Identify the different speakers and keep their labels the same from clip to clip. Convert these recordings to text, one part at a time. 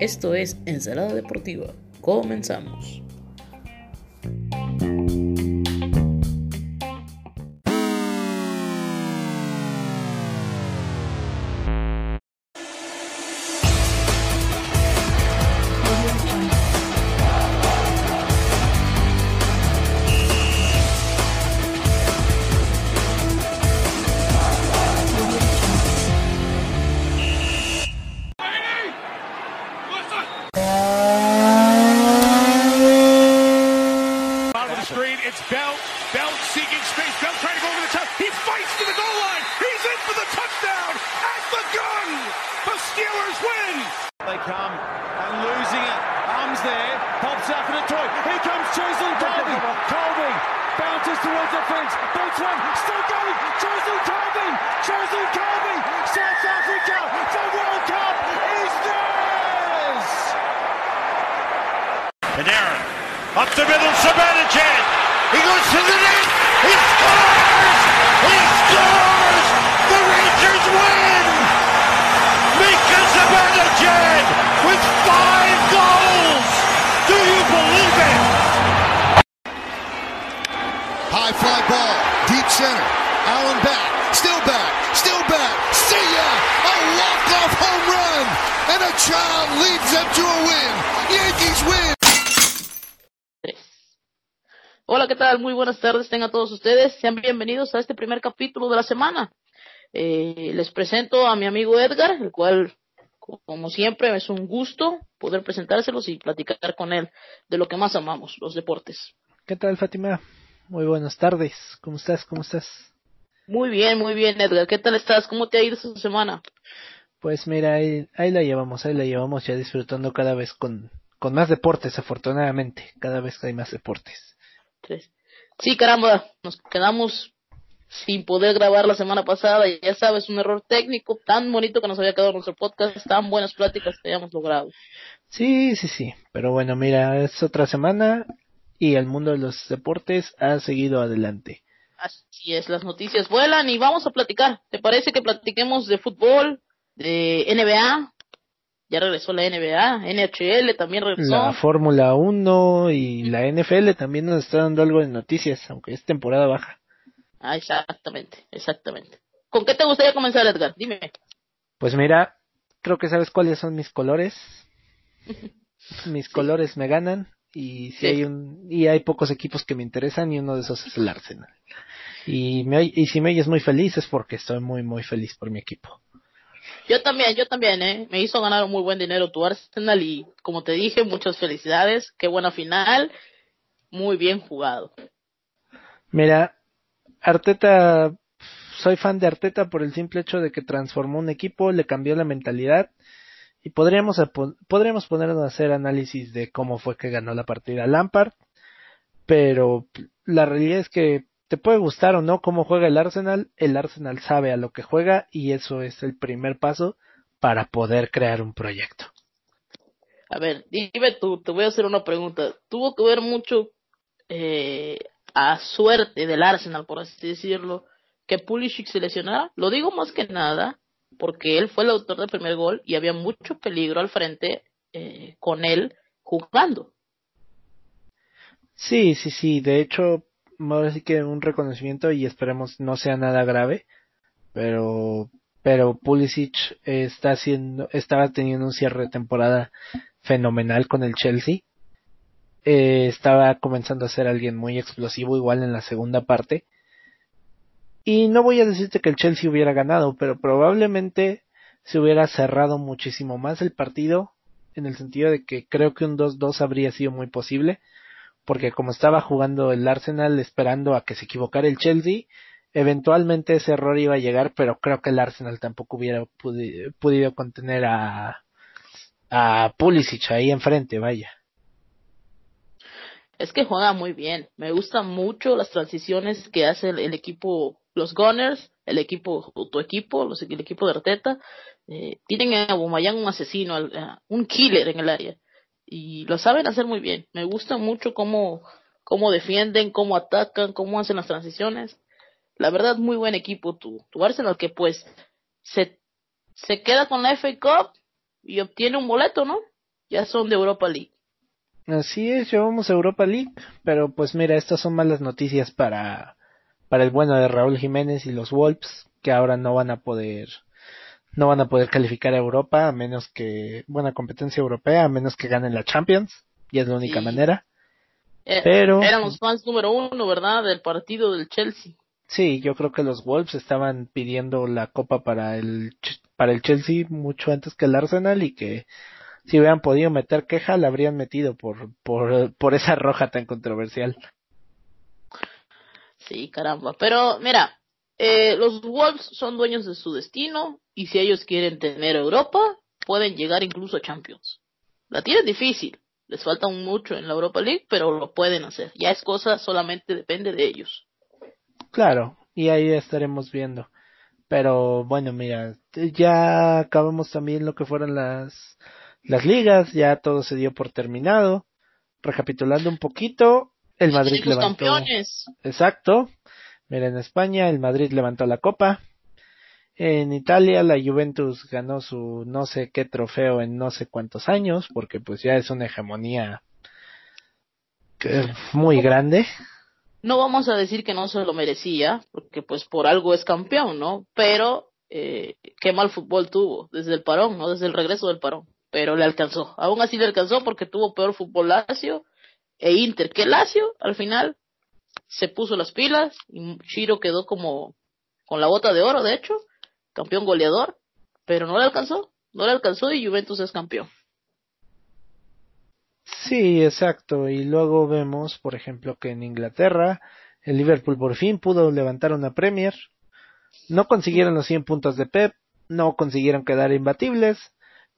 Speaker 1: Esto es Ensalada Deportiva. Comenzamos.
Speaker 2: High fly ball, deep center. Allen back, still back, still back. See ya! A walk-off home run! And a child leads them to a win. Yankees win!
Speaker 1: Hola, ¿qué tal? Muy buenas tardes, tengan todos ustedes. Sean bienvenidos a este primer capítulo de la semana. Eh, les presento a mi amigo Edgar, el cual, como siempre, es un gusto poder presentárselos y platicar con él de lo que más amamos, los deportes.
Speaker 3: ¿Qué tal, Fátima? Muy buenas tardes. ¿Cómo estás? ¿Cómo estás?
Speaker 1: Muy bien, muy bien, Edgar. ¿Qué tal estás? ¿Cómo te ha ido esta semana?
Speaker 3: Pues mira, ahí, ahí la llevamos, ahí la llevamos ya disfrutando cada vez con, con más deportes, afortunadamente. Cada vez hay más deportes.
Speaker 1: Tres. Sí, caramba, nos quedamos sin poder grabar la semana pasada. y Ya sabes, un error técnico tan bonito que nos había quedado nuestro podcast, tan buenas pláticas que habíamos logrado.
Speaker 3: Sí, sí, sí. Pero bueno, mira, es otra semana y el mundo de los deportes ha seguido adelante.
Speaker 1: Así es, las noticias vuelan y vamos a platicar. ¿Te parece que platiquemos de fútbol, de NBA? Ya regresó la NBA, NHL también regresó.
Speaker 3: La Fórmula 1 y la NFL también nos está dando algo de noticias, aunque es temporada baja.
Speaker 1: Ah, exactamente, exactamente. ¿Con qué te gustaría comenzar, Edgar? Dime.
Speaker 3: Pues mira, creo que sabes cuáles son mis colores. Mis colores me ganan y si
Speaker 1: Sí.
Speaker 3: hay un y hay pocos equipos que me interesan y uno de esos es el Arsenal. Y me y si me oyes muy feliz es porque estoy muy muy feliz por mi equipo.
Speaker 1: Yo también, yo también, ¿eh? Me hizo ganar muy buen dinero tu Arsenal y, como te dije, muchas felicidades. Qué buena final. Muy bien jugado.
Speaker 3: Mira, Arteta soy fan de Arteta por el simple hecho de que transformó un equipo, le cambió la mentalidad y podríamos podríamos ponernos a hacer análisis de cómo fue que ganó la partida Lampard, pero la realidad es que te puede gustar o no cómo juega el Arsenal, el Arsenal sabe a lo que juega y eso es el primer paso para poder crear un proyecto.
Speaker 1: A ver, dime tú, te voy a hacer una pregunta. ¿Tuvo que ver mucho eh, a suerte del Arsenal, por así decirlo, que Pulisic se lesionara? Lo digo más que nada porque él fue el autor del primer gol y había mucho peligro al frente eh, con él jugando.
Speaker 3: Sí, sí, sí. De hecho, ahora sí que un reconocimiento y esperemos no sea nada grave, pero pero Pulisic está haciendo, estaba teniendo un cierre de temporada fenomenal con el Chelsea. Eh, estaba comenzando a ser alguien muy explosivo igual en la segunda parte. Y no voy a decirte que el Chelsea hubiera ganado, pero probablemente se hubiera cerrado muchísimo más el partido, en el sentido de que creo que un 2-2 habría sido muy posible porque como estaba jugando el Arsenal esperando a que se equivocara el Chelsea, eventualmente ese error iba a llegar, pero creo que el Arsenal tampoco hubiera podido contener a, a Pulisic ahí enfrente, vaya.
Speaker 1: Es que juega muy bien. Me gustan mucho las transiciones que hace el equipo, los Gunners, el equipo, tu equipo, el equipo de Arteta. Eh, tienen a Bumayán un asesino, un killer en el área. Y lo saben hacer muy bien. Me gusta mucho cómo, cómo defienden, cómo atacan, cómo hacen las transiciones. La verdad, muy buen equipo tu, tu Arsenal, que pues se, se queda con la FA Cup y obtiene un boleto, ¿no? Ya son de Europa League.
Speaker 3: Así es, llevamos a Europa League, pero pues mira, estas son malas noticias para, para el bueno de Raúl Jiménez y los Wolves, que ahora no van a poder, no van a poder calificar a Europa a menos que, buena competencia europea, a menos que ganen la Champions, y es la única
Speaker 1: Sí.
Speaker 3: manera.
Speaker 1: Eh,
Speaker 3: Pero-
Speaker 1: Eran los fans número uno, ¿verdad? Del partido del Chelsea.
Speaker 3: Sí, yo creo que los Wolves estaban pidiendo la copa para el para el Chelsea mucho antes que el Arsenal y que si hubieran podido meter queja la habrían metido por por por esa roja tan controversial.
Speaker 1: Caramba. Pero mira, eh, los Wolves son dueños de su destino y si ellos quieren tener Europa, pueden llegar incluso a Champions. La tienen difícil, les falta mucho en la Europa League, pero lo pueden hacer. Ya es cosa, solamente depende de ellos.
Speaker 3: Claro, y ahí estaremos viendo. Pero bueno, mira, ya acabamos también lo que fueron las las ligas, ya todo se dio por terminado. Recapitulando un poquito, el Madrid levantó
Speaker 1: campeones.
Speaker 3: Exacto. Mira, en España el Madrid levantó la copa. En Italia la Juventus ganó su no sé qué trofeo en no sé cuántos años, porque pues ya es una hegemonía que- muy grande.
Speaker 1: No vamos a decir que no se lo merecía, porque pues por algo es campeón, ¿no? Pero eh, qué mal fútbol tuvo desde el parón, ¿no? Desde el regreso del parón. Pero le alcanzó. Aún así le alcanzó porque tuvo peor fútbol Lazio e Inter. Que Lazio al final se puso las pilas y Chiro quedó como con la bota de oro, de hecho, campeón goleador, pero no le alcanzó. No le alcanzó y Juventus es campeón.
Speaker 3: Sí, exacto. Y luego vemos, por ejemplo, que en Inglaterra el Liverpool por fin pudo levantar una Premier. No consiguieron los 100 puntos de Pep, no consiguieron quedar imbatibles,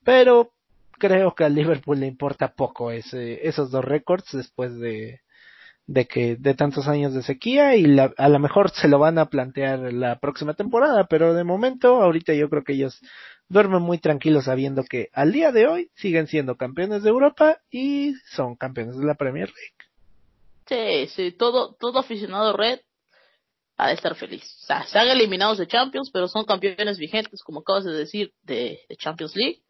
Speaker 3: pero creo que al Liverpool le importa poco ese, esos dos récords después de, de que de tantos años de sequía y la- a lo mejor se lo van a plantear la próxima temporada, pero de momento ahorita yo creo que ellos duermen muy tranquilos sabiendo que al día de hoy siguen siendo campeones de Europa y son campeones de la Premier League.
Speaker 1: Sí, sí, todo, todo aficionado red ha de estar feliz. O sea, se han eliminados de Champions, pero son campeones vigentes, como acabas de decir, de, de Champions League.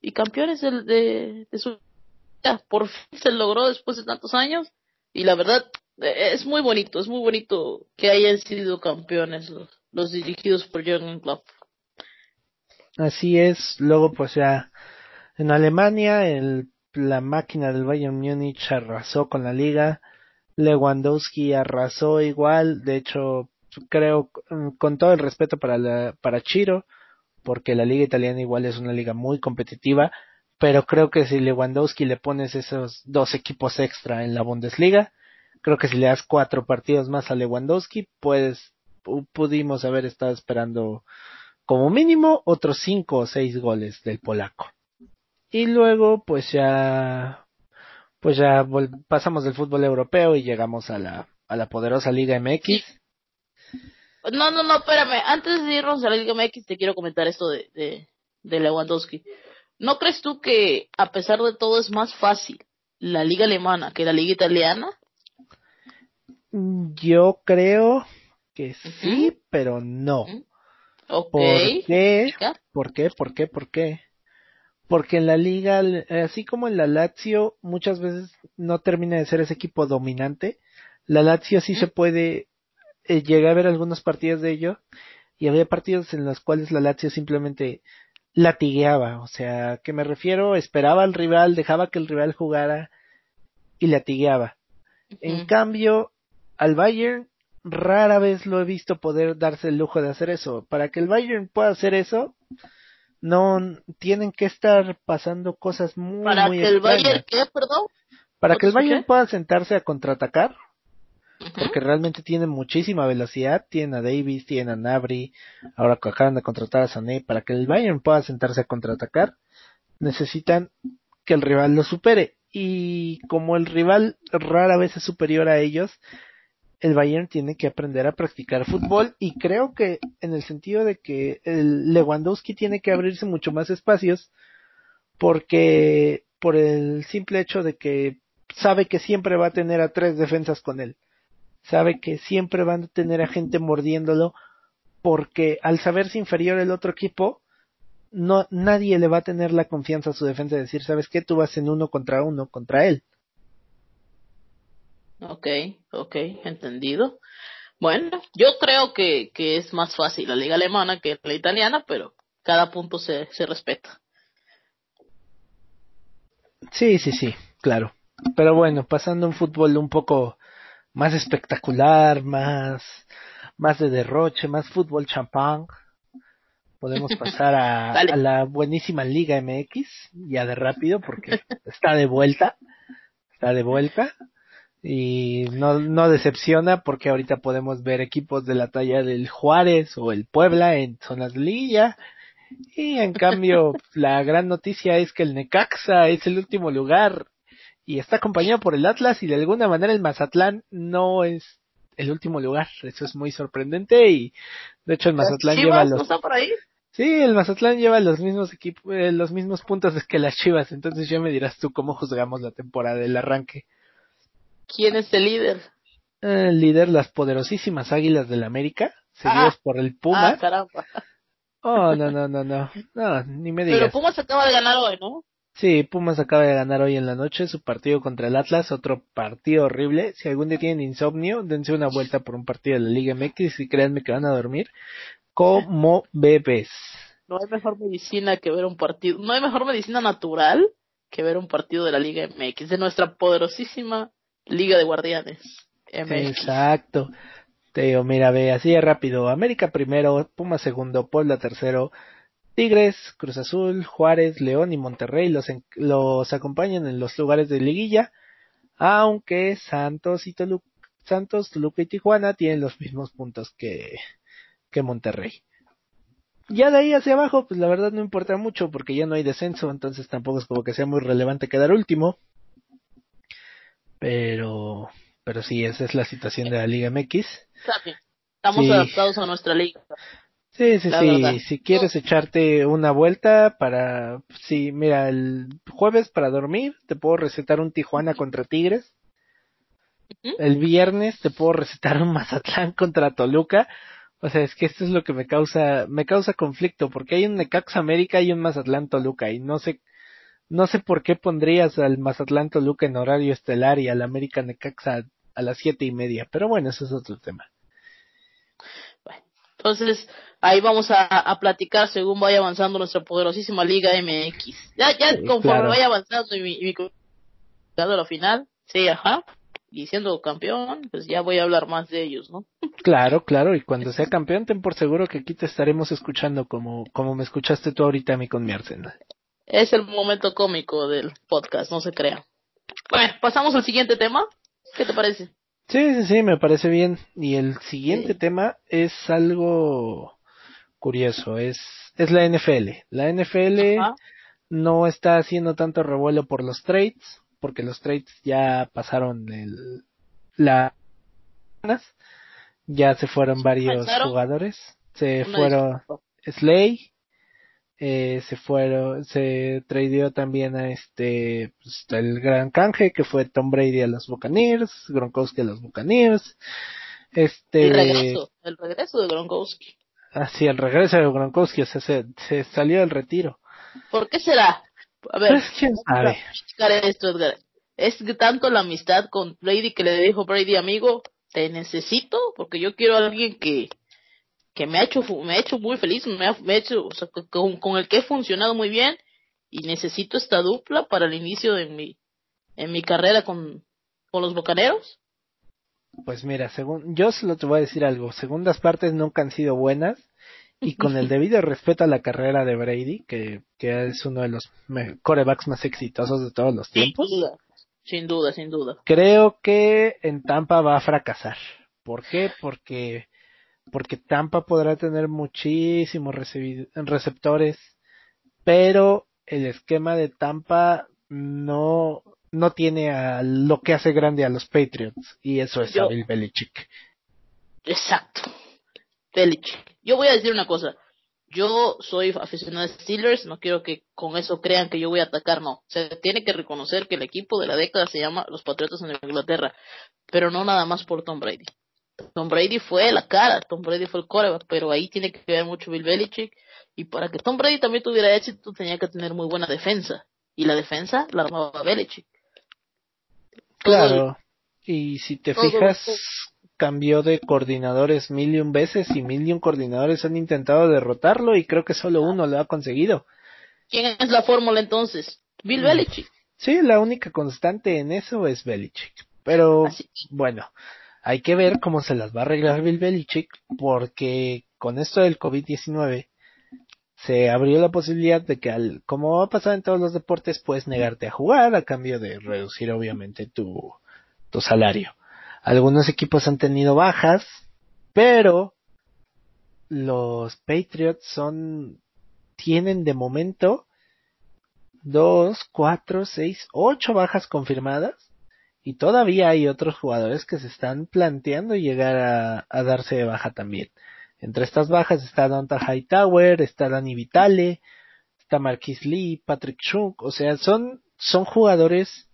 Speaker 1: Y campeones del- de, de su... Ya, por fin se logró después de tantos años. Y la verdad, eh, es muy bonito, es muy bonito que hayan sido campeones los, dirigidos por Jürgen Klopp.
Speaker 3: Así es, luego pues ya en Alemania el, la máquina del Bayern Múnich arrasó con la liga, Lewandowski arrasó igual, de hecho creo con todo el respeto para la, para Chiro, porque la liga italiana igual es una liga muy competitiva, pero creo que si Lewandowski le pones esos dos equipos extra en la Bundesliga, creo que si le das cuatro partidos más a Lewandowski, pues pu- pudimos haber estado esperando como mínimo otros cinco o seis goles del polaco. Y luego pues ya pues ya pasamos del fútbol europeo y llegamos a la a la poderosa Liga MX.
Speaker 1: No, no, no, espérame. Antes de irnos a la Liga MX, te quiero comentar esto de, de, de Lewandowski. ¿No crees tú que, a pesar de todo, es más fácil la Liga Alemana que la Liga Italiana?
Speaker 3: Yo creo que sí, pero no.
Speaker 1: Ujú. Ok.
Speaker 3: ¿Por qué? ¿Por qué? ¿Por qué? ¿Por qué? Porque en la liga, así como en la Lazio, muchas veces no termina de ser ese equipo dominante. La Lazio sí se puede, eh, llegué a ver algunos partidos de ello, y había partidos en los cuales la Lazio simplemente latigueaba. O sea, ¿qué me refiero? Esperaba al rival, dejaba que el rival jugara y latigueaba. En cambio, al Bayern rara vez lo he visto poder darse el lujo de hacer eso. Para que el Bayern pueda hacer eso, no tienen que estar pasando cosas muy
Speaker 1: Para
Speaker 3: muy
Speaker 1: que el. Bayern, ¿qué? Perdón.
Speaker 3: Para
Speaker 1: ¿No
Speaker 3: que el? Bayern pueda sentarse a contraatacar, Porque realmente tiene muchísima velocidad, tiene a Davis, tiene a Nabri, ahora que acaban de contratar a Sané, para que el Bayern pueda sentarse a contraatacar, necesitan que el rival lo supere. Y como el rival rara vez es superior a ellos, el Bayern tiene que aprender a practicar fútbol y creo que en el sentido de que el Lewandowski tiene que abrirse mucho más espacios porque por el simple hecho de que sabe que siempre va a tener a tres defensas con él, sabe que siempre van a tener a gente mordiéndolo porque al saberse inferior el otro equipo, no, nadie le va a tener la confianza a su defensa de decir, ¿sabes qué? Tú vas en uno contra uno contra él.
Speaker 1: Ok, ok, entendido. Bueno, yo creo que, que es más fácil la liga alemana que la italiana, pero cada punto se, se respeta.
Speaker 3: Sí, sí, sí, claro. Pero bueno, pasando a un fútbol un poco más espectacular, más, más de derroche, más fútbol champán, podemos pasar a, la buenísima Liga MX, ya de rápido, porque está de vuelta, está de vuelta, y no, no decepciona porque ahorita podemos ver equipos de la talla del Juárez o el Puebla en zonas de liguilla, y en cambio la gran noticia es que el Necaxa es el último lugar y está acompañado por el Atlas y de alguna manera el Mazatlán no es el último lugar. Eso es muy sorprendente y de hecho el Mazatlán
Speaker 1: Chivas
Speaker 3: lleva
Speaker 1: no
Speaker 3: los
Speaker 1: está por ahí.
Speaker 3: Sí, el Mazatlán lleva los mismos equipos, eh, los mismos puntos que las Chivas, entonces ya me dirás tú cómo juzgamos la temporada del arranque.
Speaker 1: ¿Quién es el líder?
Speaker 3: El líder, las poderosísimas Águilas del América, seguidos
Speaker 1: Ah.
Speaker 3: por el
Speaker 1: Ah,
Speaker 3: Pumas.
Speaker 1: caramba.
Speaker 3: oh, no, no, no, no, no, ni me
Speaker 1: Pero
Speaker 3: digas.
Speaker 1: Pumas acaba de ganar hoy, ¿no?
Speaker 3: Sí, Pumas acaba de ganar hoy en la noche su partido contra el Atlas, otro partido horrible. Si algún día tienen insomnio, dense una vuelta por un partido de la Liga MX y créanme que van a dormir como bebés.
Speaker 1: No hay mejor medicina que ver un partido, no hay mejor medicina natural que ver un partido de la Liga MX, de nuestra poderosísima Liga de Guardianes. MX.
Speaker 3: Exacto. Te digo, mira, ve, así de rápido. América primero, Pumas segundo, Puebla tercero, Tigres, Cruz Azul, Juárez, León y Monterrey los, en- los acompañan en los lugares de liguilla, aunque Santos y Toluca, Santos, Toluca y Tijuana tienen los mismos puntos que, que Monterrey. Ya de ahí hacia abajo, pues la verdad no importa mucho porque ya no hay descenso, entonces tampoco es como que sea muy relevante quedar último. Pero, pero sí, esa es la situación de la Liga MX.
Speaker 1: Estamos
Speaker 3: Sí.
Speaker 1: adaptados a nuestra liga.
Speaker 3: Sí, sí,
Speaker 1: La
Speaker 3: sí.
Speaker 1: verdad.
Speaker 3: Si quieres echarte una vuelta para, sí, mira, el jueves para dormir te puedo recetar un Tijuana contra Tigres. El viernes te puedo recetar un Mazatlán contra Toluca. O sea, es que esto es lo que me causa, me causa conflicto, porque hay un Necaxa América y un Mazatlán Toluca, y no sé, no sé por qué pondrías al Mazatlán Toluca en horario estelar y al América Necaxa a las siete y media, pero bueno, eso es otro tema.
Speaker 1: Entonces, ahí vamos a, a platicar según vaya avanzando nuestra poderosísima Liga MX. Ya, ya
Speaker 3: Sí,
Speaker 1: conforme
Speaker 3: claro.
Speaker 1: vaya avanzando y mi, y mi a la final, sí, ajá, y siendo campeón, pues ya voy a hablar más de ellos, ¿no?
Speaker 3: Claro, claro, y cuando sea campeón, ten por seguro que aquí te estaremos escuchando como, como me escuchaste tú ahorita a mí con mi Arsenal.
Speaker 1: Es el momento cómico del podcast, no se crean. Bueno, pasamos al siguiente tema. ¿Qué te parece?
Speaker 3: Sí, sí, sí, me parece bien. Y el siguiente
Speaker 1: Sí.
Speaker 3: tema es algo curioso, es, es la NFL. La NFL
Speaker 1: Ajá.
Speaker 3: no está haciendo tanto revuelo por los trades, porque los trades ya pasaron el, la, ya se fueron varios
Speaker 1: ¿Pasaron?
Speaker 3: jugadores, se
Speaker 1: Una
Speaker 3: fueron
Speaker 1: disculpa.
Speaker 3: Slay, eh, se fueron, se tradeó también a este, pues, el gran canje que fue Tom Brady a los Buccaneers, Gronkowski a los Buccaneers, este,
Speaker 1: El regreso, el regreso de Gronkowski.
Speaker 3: así el regreso de Gronkowski, o sea, se, se salió del retiro.
Speaker 1: ¿Por qué será? A ver,
Speaker 3: Pues quién sabe.
Speaker 1: esto, Edgar. Es tanto la amistad con Brady que le dijo Brady, amigo, te necesito porque yo quiero a alguien que, que me ha hecho, me ha hecho muy feliz, me ha, me ha hecho, o sea, con, con el que he funcionado muy bien y necesito esta dupla para el inicio de mi, en mi carrera con, con los bocaneros.
Speaker 3: Pues mira, según, yo solo te voy a decir algo, segundas partes nunca han sido buenas, y con el debido respeto a la carrera de Brady, que, que es uno de los corebacks más exitosos de todos los
Speaker 1: Sin
Speaker 3: tiempos,
Speaker 1: duda, sin duda, sin duda.
Speaker 3: creo que en Tampa va a fracasar. ¿Por qué? Porque, porque Tampa podrá tener muchísimos receptores, pero el esquema de Tampa no, no tiene a lo que hace grande a los Patriots, y eso es
Speaker 1: Yo-
Speaker 3: a Bill Belichick.
Speaker 1: Exacto. Belichick. Yo voy a decir una cosa. Yo soy aficionado de Steelers, no quiero que con eso crean que yo voy a atacar, no. Se tiene que reconocer que el equipo de la década se llama los Patriotas en Inglaterra, pero no nada más por Tom Brady. Tom Brady fue la cara, Tom Brady fue el coreback, pero ahí tiene que ver mucho Bill Belichick. Y para que Tom Brady también tuviera éxito, tenía que tener muy buena defensa. Y la defensa la armaba Belichick.
Speaker 3: Claro. Y si te fijas, cambió de coordinadores mil y un veces y mil y un coordinadores han intentado derrotarlo y creo que solo uno lo ha conseguido.
Speaker 1: ¿Quién es la fórmula entonces? Bill Belichick.
Speaker 3: Sí, la única constante en eso es Belichick. Pero bueno, hay que ver cómo se las va a arreglar Bill Belichick porque con esto del COVID-19 se abrió la posibilidad de que al, como va a pasar en todos los deportes, puedes negarte a jugar a cambio de reducir obviamente tu, tu salario. Algunos equipos han tenido bajas, pero los Patriots son, tienen de momento dos, cuatro, seis, ocho bajas confirmadas y todavía hay otros jugadores que se están planteando llegar a, darse de baja también. Entre estas bajas está Donta Hightower, está Danny Vitale, está Marquis Lee, Patrick Chung, o sea, son, jugadores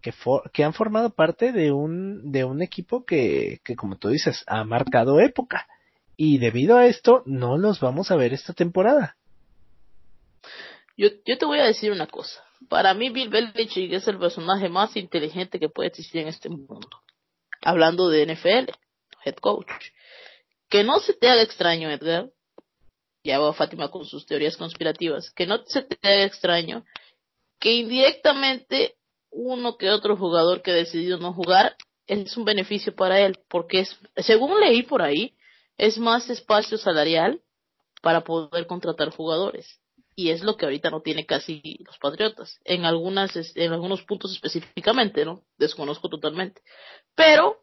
Speaker 3: que, han formado parte de un, de un equipo que, como tú dices, ha marcado época. Y debido a esto, no los vamos a ver esta temporada.
Speaker 1: Yo te voy a decir una cosa. Para mí, Bill Belichick es el personaje más inteligente que puede existir en este mundo. Hablando de NFL, head coach. Que no se te haga extraño, Edgar. Ya va Fátima con sus teorías conspirativas. Que no se te haga extraño que indirectamente uno que otro jugador que ha decidido no jugar es un beneficio para él. Porque es, según leí por ahí, es más espacio salarial para poder contratar jugadores. Y es lo que ahorita no tiene casi los Patriotas. En algunas, en algunos puntos específicamente, ¿no? Desconozco totalmente. Pero,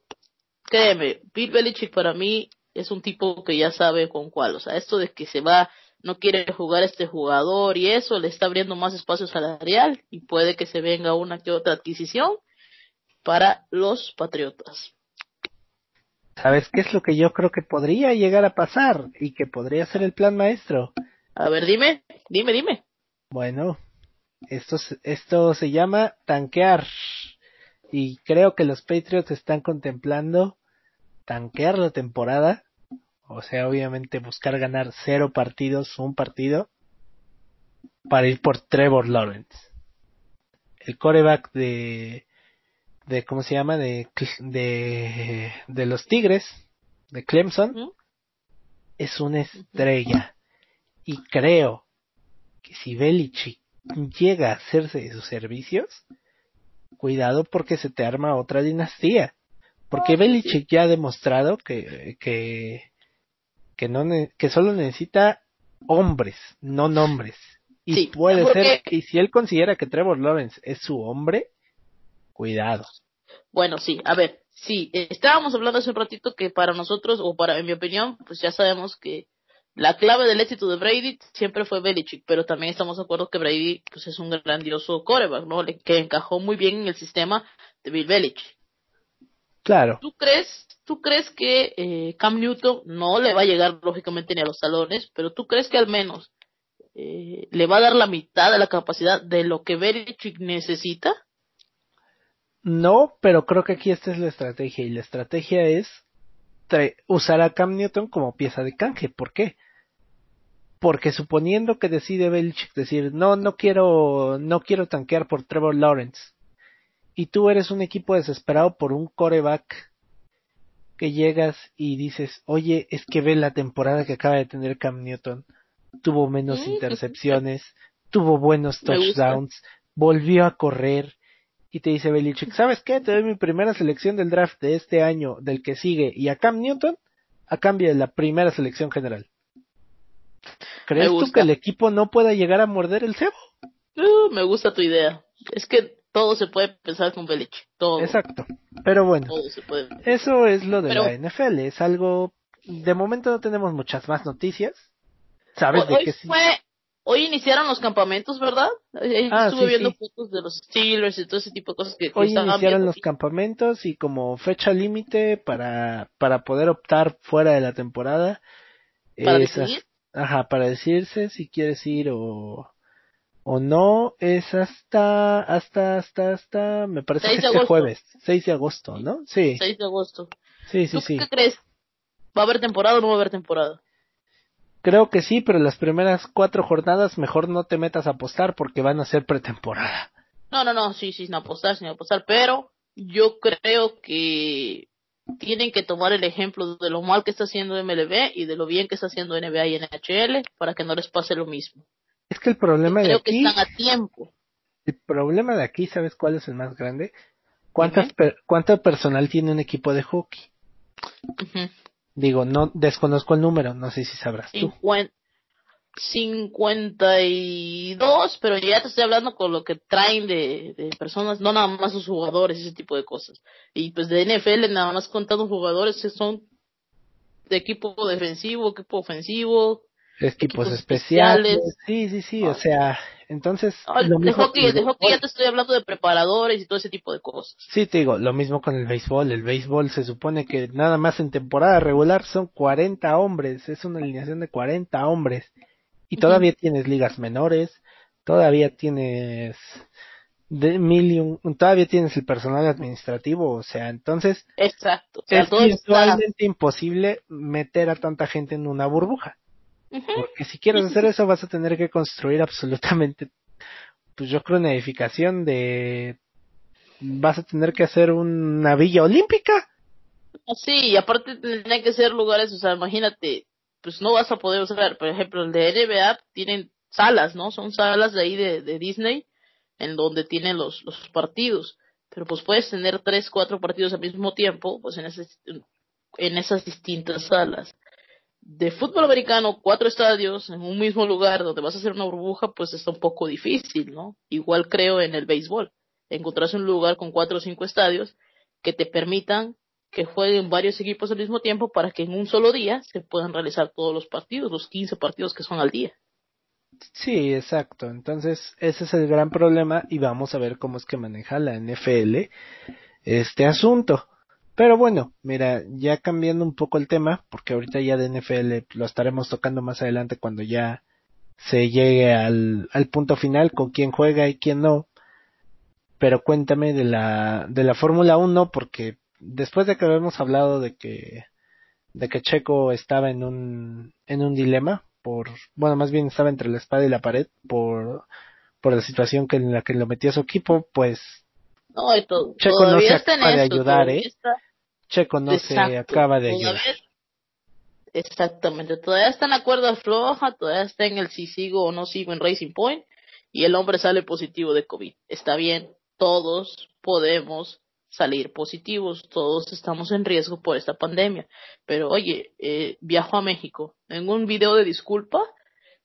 Speaker 1: créeme, Bill Belichick para mí es un tipo que ya sabe con cuál. O sea, esto de que se va, no quiere jugar este jugador y eso le está abriendo más espacio salarial y puede que se venga una que otra adquisición para los Patriotas.
Speaker 3: ¿Sabes qué es lo que yo creo que podría llegar a pasar y que podría ser el plan maestro?
Speaker 1: A ver, dime, dime, dime.
Speaker 3: Bueno, esto, esto se llama tanquear. Y creo que los Patriots están contemplando tanquear la temporada, o sea, obviamente buscar ganar cero partidos, un partido, para ir por Trevor Lawrence. El coreback de, de ¿cómo se llama? De, de, de los Tigres, de Clemson, es una estrella. Y creo que si Belichick llega a hacerse de sus servicios, cuidado porque se te arma otra dinastía. Porque Belichick ya ha demostrado que, que, que, no, que solo necesita hombres, no nombres. Y puede ser, y si él considera que Trevor Lawrence es su hombre, cuidado.
Speaker 1: Bueno, sí, a ver, sí, estábamos hablando hace un ratito que para nosotros, o para, en mi opinión, pues ya sabemos que la clave del éxito de Brady siempre fue Belichick, pero también estamos de acuerdo que Brady pues es un grandioso coreback, ¿no? Que encajó muy bien en el sistema de Bill Belichick.
Speaker 3: Claro.
Speaker 1: ¿Tú crees, tú crees que eh, Cam Newton no le va a llegar lógicamente ni a los salones, pero tú crees que al menos eh, le va a dar la mitad de la capacidad de lo que Belichick necesita?
Speaker 3: No, pero creo que aquí esta es la estrategia y la estrategia es usar a Cam Newton como pieza de canje. ¿Por qué? Porque suponiendo que decide Belichick decir, no, no quiero, no quiero tanquear por Trevor Lawrence, y tú eres un equipo desesperado por un coreback que llegas y dices, oye, es que ve la temporada que acaba de tener Cam Newton, tuvo menos intercepciones, tuvo buenos touchdowns, volvió a correr, y te dice Belichick, ¿sabes qué? Te doy mi primera selección del draft de este año, del que sigue, y a Cam Newton, a cambio de la primera selección general. ¿Crees tú que el equipo no pueda llegar a morder el cebo?
Speaker 1: Uh, me gusta tu idea. Es que todo se puede pensar con Belichick. Todo.
Speaker 3: Exacto. Pero bueno, eso es lo de la NFL. Es algo. De momento no tenemos muchas más noticias. ¿Sabes de qué sí?
Speaker 1: Hoy iniciaron los campamentos, ¿verdad? Ah, estuve viendo fotos de los Steelers y todo ese tipo de cosas que,
Speaker 3: Hoy iniciaron los campamentos y como fecha límite para, para poder optar fuera de la temporada.
Speaker 1: ¿Para decidir?
Speaker 3: Ajá, para decirse si quieres ir o, o no, es hasta, hasta, hasta, hasta, me parece que este jueves, 6 de agosto, ¿no? Sí.
Speaker 1: 6 de agosto.
Speaker 3: Sí, sí,
Speaker 1: ¿Tú
Speaker 3: sí.
Speaker 1: qué crees? ¿Va a haber temporada o no va a haber temporada?
Speaker 3: Creo que sí, pero las primeras cuatro jornadas mejor no te metas a apostar porque van a ser pretemporada.
Speaker 1: No, no, no, sí, sí, sin apostar, sin apostar, pero yo creo que tienen que tomar el ejemplo de lo mal que está haciendo MLB y de lo bien que está haciendo NBA y NHL para que no les pase lo mismo.
Speaker 3: Es que el problema de
Speaker 1: Creo que están a tiempo.
Speaker 3: el problema de aquí, ¿sabes cuál es el más grande? ¿Cuántas per- ¿Cuánto personal tiene un equipo de hockey? Digo, no desconozco el número, no sé si sabrás tú.
Speaker 1: Cincuen- 52, pero ya te estoy hablando con lo que traen de, de personas, no nada más sus jugadores, ese tipo de cosas. Y pues de NFL nada más contando jugadores que son de equipo defensivo, equipo ofensivo. Equipos
Speaker 3: especiales.
Speaker 1: especiales.
Speaker 3: Sí, sí, sí,
Speaker 1: Ah.
Speaker 3: o sea, entonces.
Speaker 1: Ah,
Speaker 3: lo
Speaker 1: de hockey, de hockey ya te estoy hablando de preparadores y todo ese tipo de cosas.
Speaker 3: Sí, te digo, lo mismo con el béisbol. El béisbol se supone que nada más en temporada regular son 40 hombres. Es una alineación de 40 hombres. Y todavía tienes ligas menores. Todavía tienes de mil y un- todavía tienes el personal administrativo. O sea, entonces
Speaker 1: Exacto. O sea,
Speaker 3: es
Speaker 1: está...
Speaker 3: virtualmente imposible meter a tanta gente en una burbuja. Porque si quieres hacer eso vas a tener que construir absolutamente, pues yo creo una edificación de, vas a tener que hacer una villa olímpica.
Speaker 1: Sí, y aparte tendrían que ser lugares, o sea, imagínate, pues no vas a poder usar, por ejemplo, el de NBA tienen salas, ¿no? Son salas de ahí de, de Disney en donde tienen los, los partidos, pero pues puedes tener tres, cuatro partidos al mismo tiempo, pues en esas, en esas distintas salas. De fútbol americano, cuatro estadios en un mismo lugar donde vas a hacer una burbuja, pues está un poco difícil, ¿no? Igual creo en el béisbol. Encontrarse un lugar con cuatro o cinco estadios que te permitan que jueguen varios equipos al mismo tiempo para que en un solo día se puedan realizar todos los partidos, los 15 partidos que son al día.
Speaker 3: Sí, exacto. Entonces ese es el gran problema y vamos a ver cómo es que maneja la NFL este asunto. Pero bueno, mira, ya cambiando un poco el tema, porque ahorita ya de NFL lo estaremos tocando más adelante cuando ya se llegue al, al punto final con quién juega y quién no. Pero cuéntame de la, de la Fórmula 1, porque después de que habíamos hablado de que, de que Checo estaba en un, en un dilema, por, bueno, más bien estaba entre la espada y la pared por, por la situación que en la que lo metió su equipo, pues
Speaker 1: No, to-
Speaker 3: Checo no se acaba de ayudar, ¿eh?
Speaker 1: está-
Speaker 3: Checo no se acaba de ayudar.
Speaker 1: Exactamente, todavía está en la cuerda floja, todavía está en el si sigo o no sigo en Racing Point y el hombre sale positivo de COVID. Está bien, todos podemos salir positivos, todos estamos en riesgo por esta pandemia. Pero oye, eh, viajó a México. En un video de disculpa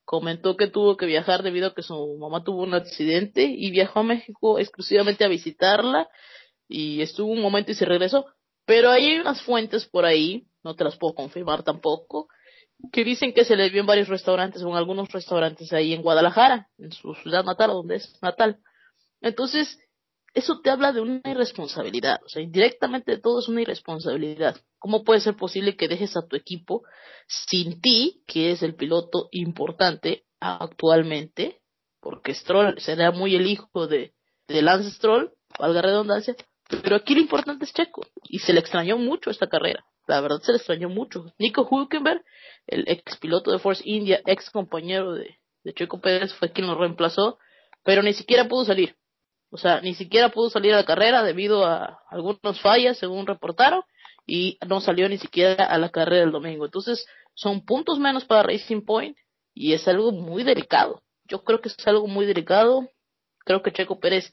Speaker 1: comentó que tuvo que viajar debido a que su mamá tuvo un accidente y viajó a México exclusivamente a visitarla y estuvo un momento y se regresó. Pero hay unas fuentes por ahí, no te las puedo confirmar tampoco, que dicen que se le vio en varios restaurantes o en algunos restaurantes ahí en Guadalajara, en su ciudad natal, donde es natal. Entonces, eso te habla de una irresponsabilidad, o sea, indirectamente todo es una irresponsabilidad. ¿Cómo puede ser posible que dejes a tu equipo sin ti, que es el piloto importante actualmente, porque Stroll será muy el hijo de, Lance Stroll, valga redundancia, pero aquí lo importante es Checo, y se le extrañó mucho esta carrera, la verdad se le extrañó mucho. Nico Hülkenberg, el ex piloto de Force India, ex compañero de, de Checo Pérez, fue quien lo reemplazó, pero ni siquiera pudo salir. O sea, ni siquiera pudo salir a la carrera debido a algunas fallas, según reportaron, y no salió ni siquiera a la carrera el domingo. Entonces, son puntos menos para Racing Point y es algo muy delicado. Yo creo que es algo muy delicado. Creo que Checo Pérez,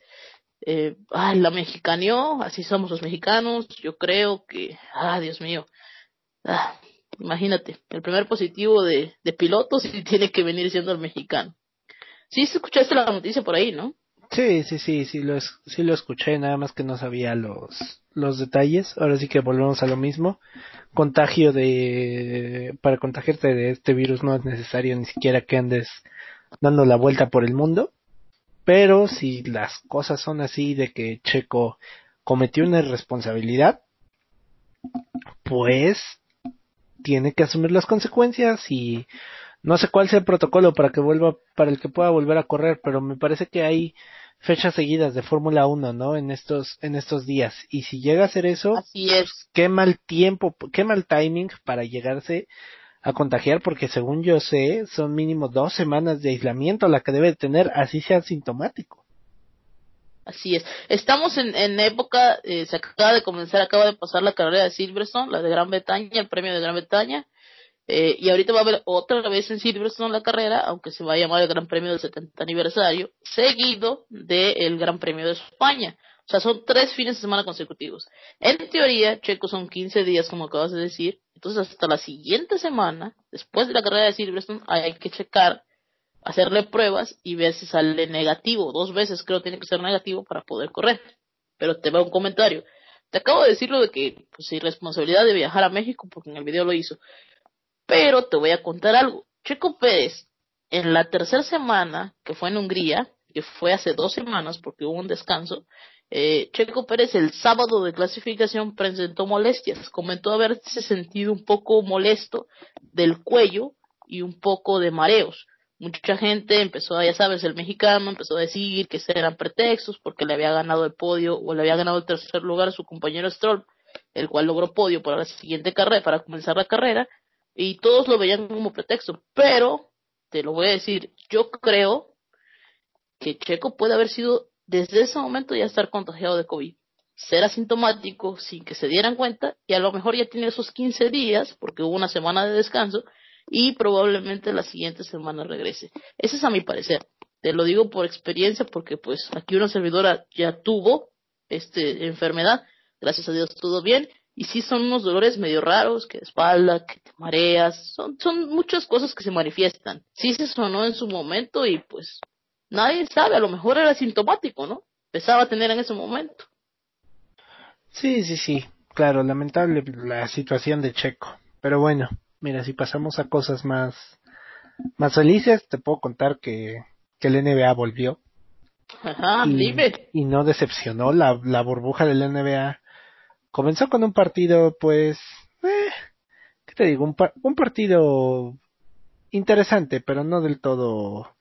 Speaker 1: eh, ay, la mexicaneó, así somos los mexicanos. Yo creo que, ah, Dios mío, ah, imagínate, el primer positivo de, de pilotos y tiene que venir siendo el mexicano. Sí, escuchaste la noticia por ahí, ¿no?
Speaker 3: Sí, sí, sí, sí lo, sí lo escuché, nada más que no sabía los, los detalles. Ahora sí que volvemos a lo mismo. Contagio de, para contagiarte de este virus no es necesario ni siquiera que andes dando la vuelta por el mundo. Pero si las cosas son así de que Checo cometió una irresponsabilidad, pues tiene que asumir las consecuencias y no sé cuál sea el protocolo para que vuelva, para el que pueda volver a correr, pero me parece que hay fechas seguidas de Fórmula 1, ¿no? En estos, en estos días. Y si llega a hacer eso,
Speaker 1: Así es.
Speaker 3: qué mal tiempo, qué mal timing para llegarse a contagiar, porque según yo sé, son mínimo dos semanas de aislamiento la que debe tener, así sea sintomático.
Speaker 1: Así es. Estamos en, en época, eh, se acaba de comenzar, acaba de pasar la carrera de Silverstone, la de Gran Bretaña, el premio de Gran Bretaña. Eh, y ahorita va a haber otra vez en Silverstone la carrera, aunque se va a llamar el Gran Premio del 70 aniversario, seguido del Gran Premio de España. O sea, son tres fines de semana consecutivos. En teoría, Checo son 15 días, como acabas de decir. Entonces, hasta la siguiente semana, después de la carrera de Silverstone, hay que checar, hacerle pruebas y ver si sale negativo. Dos veces creo tiene que ser negativo para poder correr. Pero te veo un comentario. Te acabo de decirlo de que, pues, irresponsabilidad de viajar a México, porque en el video lo hizo. Pero te voy a contar algo. Checo Pérez, en la tercera semana, que fue en Hungría, que fue hace dos semanas porque hubo un descanso, eh, Checo Pérez el sábado de clasificación presentó molestias. Comentó haberse sentido un poco molesto del cuello y un poco de mareos. Mucha gente empezó, ya sabes, el mexicano empezó a decir que eran pretextos porque le había ganado el podio o le había ganado el tercer lugar a su compañero Stroll, el cual logró podio para la siguiente carrera, para comenzar la carrera, y todos lo veían como pretexto. Pero, te lo voy a decir, yo creo que Checo puede haber sido desde ese momento ya estar contagiado de COVID. Ser asintomático sin que se dieran cuenta y a lo mejor ya tiene esos 15 días porque hubo una semana de descanso y probablemente la siguiente semana regrese. Ese es a mi parecer. Te lo digo por experiencia porque pues aquí una servidora ya tuvo este enfermedad, gracias a Dios todo bien y sí son unos dolores medio raros, que de espalda, que te mareas, son, son muchas cosas que se manifiestan. Sí se sonó en su momento y pues nadie sabe, a lo mejor era sintomático, ¿no? Empezaba a tener en ese momento.
Speaker 3: Sí, sí, sí, claro, lamentable la situación de Checo. Pero bueno, mira, si pasamos a cosas más, más felices, te puedo contar que, que el NBA volvió.
Speaker 1: Ajá,
Speaker 3: y,
Speaker 1: dime.
Speaker 3: y no decepcionó la, la burbuja del NBA. Comenzó con un partido, pues, eh, ¿qué te digo? Un, par un partido interesante, pero no del todo,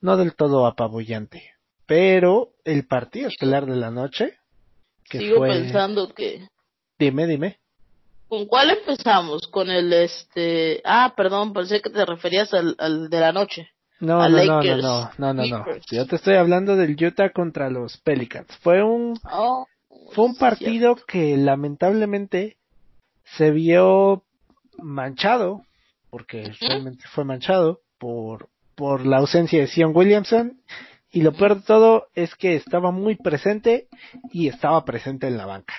Speaker 3: no del todo apabullante. Pero el partido estelar de la noche, que
Speaker 1: Sigo
Speaker 3: fue...
Speaker 1: pensando que...
Speaker 3: Dime, dime.
Speaker 1: ¿Con cuál empezamos? Con el este... Ah, perdón, pensé que te referías al, al de la noche.
Speaker 3: No, no, no, no, no, no, no, no.
Speaker 1: Clippers.
Speaker 3: Yo te estoy hablando del Utah contra los Pelicans. Fue un,
Speaker 1: Oh,
Speaker 3: fue un partido que lamentablemente se vio manchado, porque realmente fue manchado por, por la ausencia de Sion Williamson. Y lo peor de todo es que estaba muy presente y estaba presente en la banca.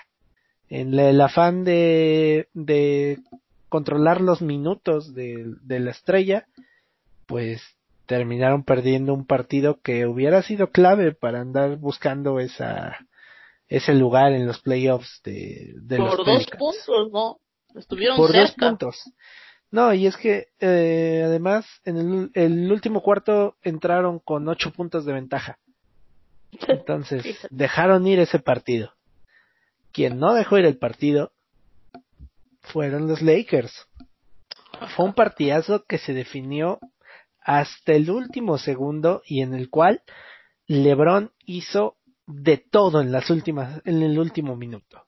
Speaker 3: En el afán de, de controlar los minutos de, de la estrella, pues terminaron perdiendo un partido que hubiera sido clave para andar buscando esa ese lugar en los playoffs de, de los
Speaker 1: por dos puntos, ¿no? Estuvieron
Speaker 3: por dos puntos. No y es que eh, además en el, el último cuarto entraron con ocho puntos de ventaja. Entonces dejaron ir ese partido. Quien no dejó ir el partido fueron los Lakers. Fue un partidazo que se definió hasta el último segundo y en el cual LeBron hizo de todo en las últimas en el último minuto.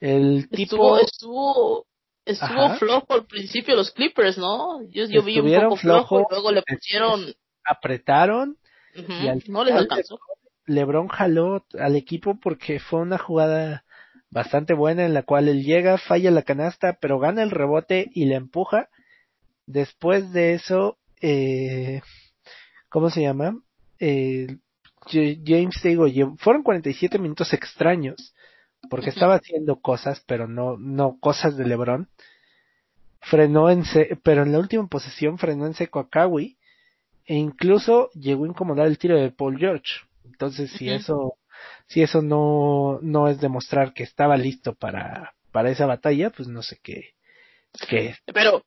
Speaker 3: El tipo
Speaker 1: Estuvo, estuvo, estuvo flojo al principio los Clippers, ¿no? Yo, yo vi un poco flojo y luego le pusieron...
Speaker 3: apretaron, y al
Speaker 1: no les alcanzó.
Speaker 3: LeBron jaló al equipo porque fue una jugada bastante buena en la cual él llega, falla la canasta, pero gana el rebote y le empuja. Después de eso, eh, ¿cómo se llama? Eh, James te digo, fueron 47 minutos extraños porque estaba haciendo cosas, pero no, no cosas de LeBron. Frenó en se pero en la última posesión frenó en seco a Kawhi e incluso llegó a incomodar el tiro de Paul George. Entonces, si eso, si eso no, no es demostrar que estaba listo para, para esa batalla, pues no sé qué, qué
Speaker 1: Pero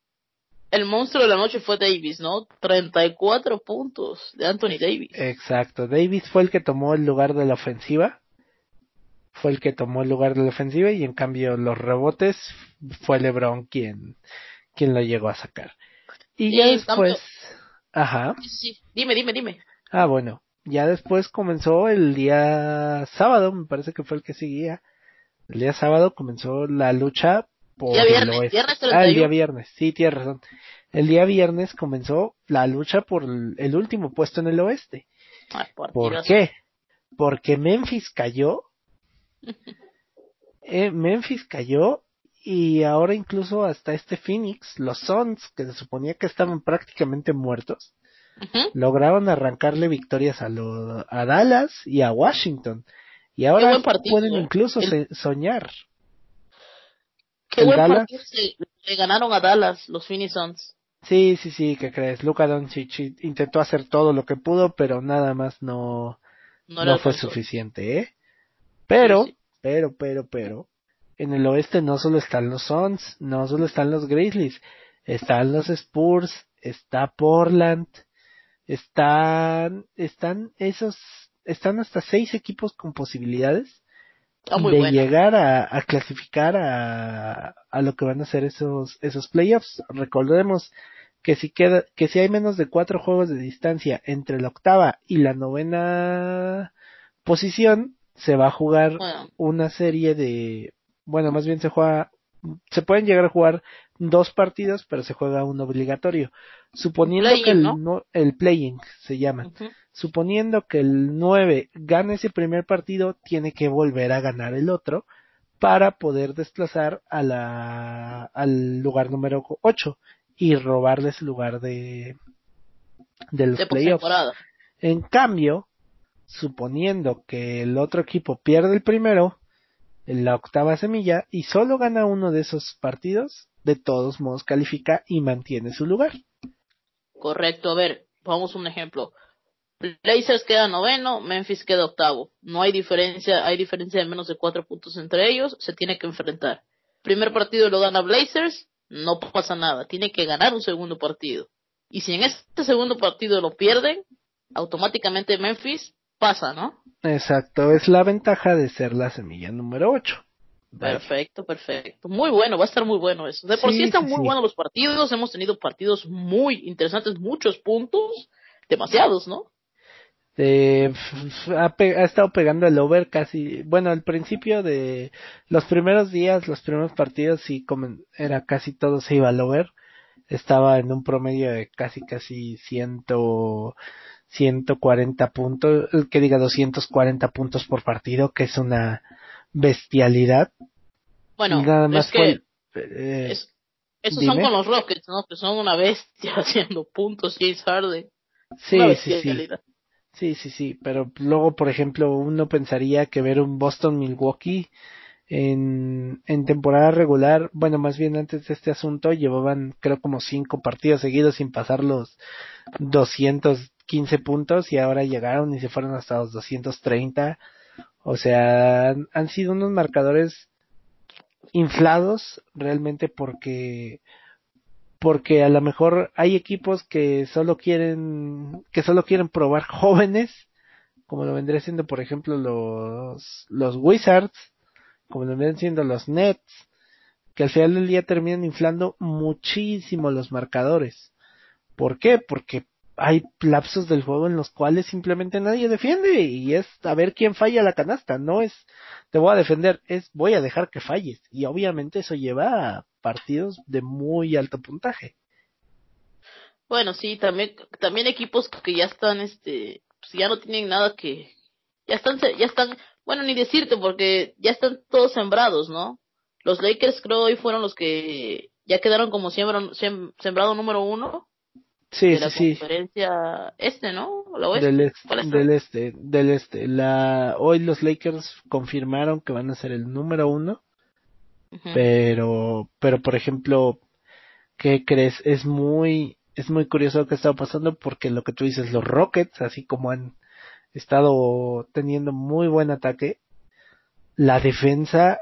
Speaker 1: el monstruo de la noche fue Davis, ¿no? 34 puntos de Anthony Davis.
Speaker 3: Exacto. Davis fue el que tomó el lugar de la ofensiva. Fue el que tomó el lugar de la ofensiva y en cambio los rebotes fue LeBron quien, quien lo llegó a sacar. Y
Speaker 1: Sí,
Speaker 3: ya después, ajá.
Speaker 1: Sí. Dime, dime, dime.
Speaker 3: Ah, bueno. ya después comenzó el día sábado, me parece que fue el que seguía. El día sábado comenzó la lucha
Speaker 1: Día viernes,
Speaker 3: Ah, el día
Speaker 1: 31.
Speaker 3: viernes, sí, tienes razón. El día viernes comenzó la lucha por el último puesto en el oeste.
Speaker 1: Ay,
Speaker 3: ¿Por qué? Porque Memphis cayó. Eh, Memphis cayó y ahora incluso hasta este Phoenix, los Suns, que se suponía que estaban prácticamente muertos, lograron arrancarle victorias a, lo- a Dallas y a Washington. Y ahora pueden
Speaker 1: eh.
Speaker 3: incluso
Speaker 1: El-
Speaker 3: soñar.
Speaker 1: Qué buen
Speaker 3: Dallas.
Speaker 1: partido se- le ganaron a Dallas, los Phoenix Suns.
Speaker 3: Sí, sí, sí, ¿qué crees? Luka Doncic intentó hacer todo lo que pudo, pero nada más no,
Speaker 1: No,
Speaker 3: fue suficiente, ¿eh? Pero,
Speaker 1: Sí, sí.
Speaker 3: pero, pero, pero, en el oeste no solo están los Suns, no solo están los Grizzlies, están los Spurs, está Portland, están, están esos, están hasta seis equipos con posibilidades
Speaker 1: Muy
Speaker 3: de
Speaker 1: buena.
Speaker 3: llegar a, a clasificar a, a lo que van a ser esos, esos playoffs. Recordemos que si queda, que si hay menos de cuatro juegos de distancia entre la octava y la novena posición, se va a jugar
Speaker 1: Bueno,
Speaker 3: una serie de, bueno, más bien se juega, se pueden llegar a jugar dos partidos, pero se juega uno obligatorio. Suponiendo que el,
Speaker 1: ¿no?
Speaker 3: el playing se llama. Suponiendo que el 9 gane ese primer partido, tiene que volver a ganar el otro para poder desplazar a la, al lugar número 8 y robarles el lugar de, de los
Speaker 1: de
Speaker 3: playoffs. En cambio, suponiendo que el otro equipo pierde el primero, en la octava semilla, y solo gana uno de esos partidos, de todos modos califica y mantiene su lugar.
Speaker 1: Correcto, a ver, vamos un ejemplo. Blazers queda noveno, Memphis queda octavo. No hay diferencia, hay diferencia de menos de cuatro puntos entre ellos, se tiene que enfrentar. Primer partido lo gana Blazers, no pasa nada, tiene que ganar un segundo partido. Y si en este segundo partido lo pierden, automáticamente Memphis pasa, ¿no?
Speaker 3: Exacto, es la ventaja de ser la semilla número 8.
Speaker 1: Perfecto, perfecto. Muy bueno, va a estar muy bueno eso. De por sí,
Speaker 3: Sí,
Speaker 1: están
Speaker 3: sí,
Speaker 1: muy
Speaker 3: sí.
Speaker 1: buenos los partidos, hemos tenido partidos muy interesantes, muchos puntos, demasiados, ¿no?
Speaker 3: Eh, ha estado pegando el over casi, bueno, al principio de los primeros días, los primeros partidos, sí, como era casi todo se iba al over. Estaba en un promedio de casi, casi ciento, 140 puntos, eh, que diga 240 puntos por partido, que es una bestialidad.
Speaker 1: Bueno,
Speaker 3: nada más
Speaker 1: es que
Speaker 3: fue eh,
Speaker 1: es- esos
Speaker 3: dime.
Speaker 1: son con los Rockets, ¿no? Que son una bestia haciendo puntos, James Harden.
Speaker 3: sí,
Speaker 1: una
Speaker 3: sí, sí. Sí, sí, sí, pero luego, por ejemplo, uno pensaría que ver un Boston-Milwaukee en, en temporada regular, bueno, más bien antes de este asunto, llevaban creo como cinco partidos seguidos sin pasar los 215 puntos y ahora llegaron y se fueron hasta los 230. O sea, han, han sido unos marcadores inflados realmente porque porque a lo mejor hay equipos que solo quieren que solo quieren probar jóvenes como lo vendría siendo por ejemplo los los Wizards como lo vendrían siendo los Nets que al final del día terminan inflando muchísimo los marcadores ¿por qué? porque hay lapsos del juego en los cuales simplemente nadie defiende y es a ver quién falla la canasta no es te voy a defender es voy a dejar que falles. Y obviamente eso lleva a partidos de muy alto puntaje.
Speaker 1: Bueno, sí, también, también equipos que ya están, este, pues ya no tienen nada que, ya están, ya están, bueno, ni decirte porque ya están todos sembrados, ¿no? Los Lakers creo hoy fueron los que ya quedaron como siembra, sem- sembrado número uno
Speaker 3: sí
Speaker 1: de
Speaker 3: sí
Speaker 1: la
Speaker 3: sí
Speaker 1: conferencia este, ¿no? La oeste.
Speaker 3: del, ex-
Speaker 1: ¿Cuál es?
Speaker 3: del este del este la hoy los Lakers confirmaron que van a ser el número uno pero pero por ejemplo qué crees es muy es muy curioso lo que está pasando porque lo que tú dices los Rockets así como han estado teniendo muy buen ataque la defensa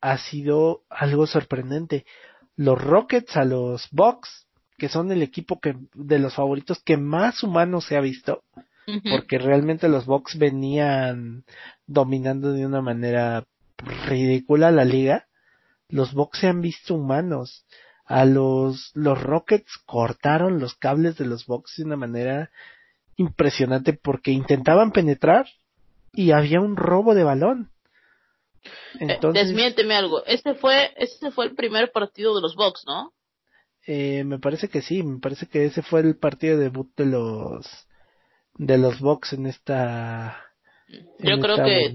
Speaker 3: ha sido algo sorprendente los Rockets a los Bucks que son el equipo que de los favoritos que más humanos se ha visto porque realmente los Bucks venían dominando de una manera ridícula la liga. Los Bucks se han visto humanos. A los, los Rockets cortaron los cables de los Bucks de una manera impresionante porque intentaban penetrar y había un robo de balón.
Speaker 1: Eh, Entonces, Desmiénteme algo. Este fue, este fue el primer partido de los Bucks, ¿no?
Speaker 3: Eh, me parece que sí, me parece que ese fue el partido de debut de los de los Bucks en esta
Speaker 1: yo creo que